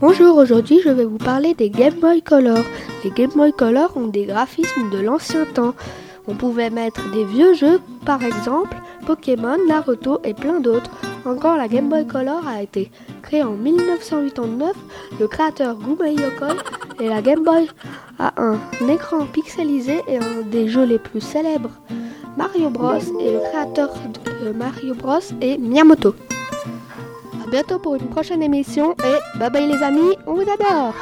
Bonjour, aujourd'hui je vais vous parler des Game Boy Color. Les Game Boy Color ont des graphismes de l'ancien temps. On pouvait mettre des vieux jeux, par exemple Pokémon, Naruto et plein d'autres. Encore la Game Boy Color a été créée en 1989. Le créateur Gumei Yokoi et la Game Boy a un écran pixelisé et un des jeux les plus célèbres. Mario Bros et le créateur de Mario Bros est Miyamoto. A bientôt pour une prochaine émission et bye bye les amis, on vous adore